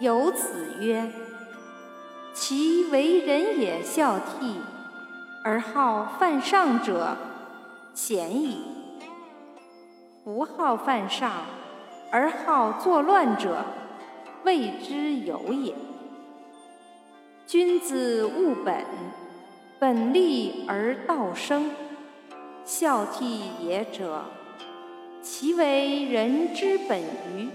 有子曰，其为人也孝悌，而好犯上者贤矣。不好犯上，而好作乱者谓之有也。君子务本，本立而道生。孝悌也者，其为人之本与？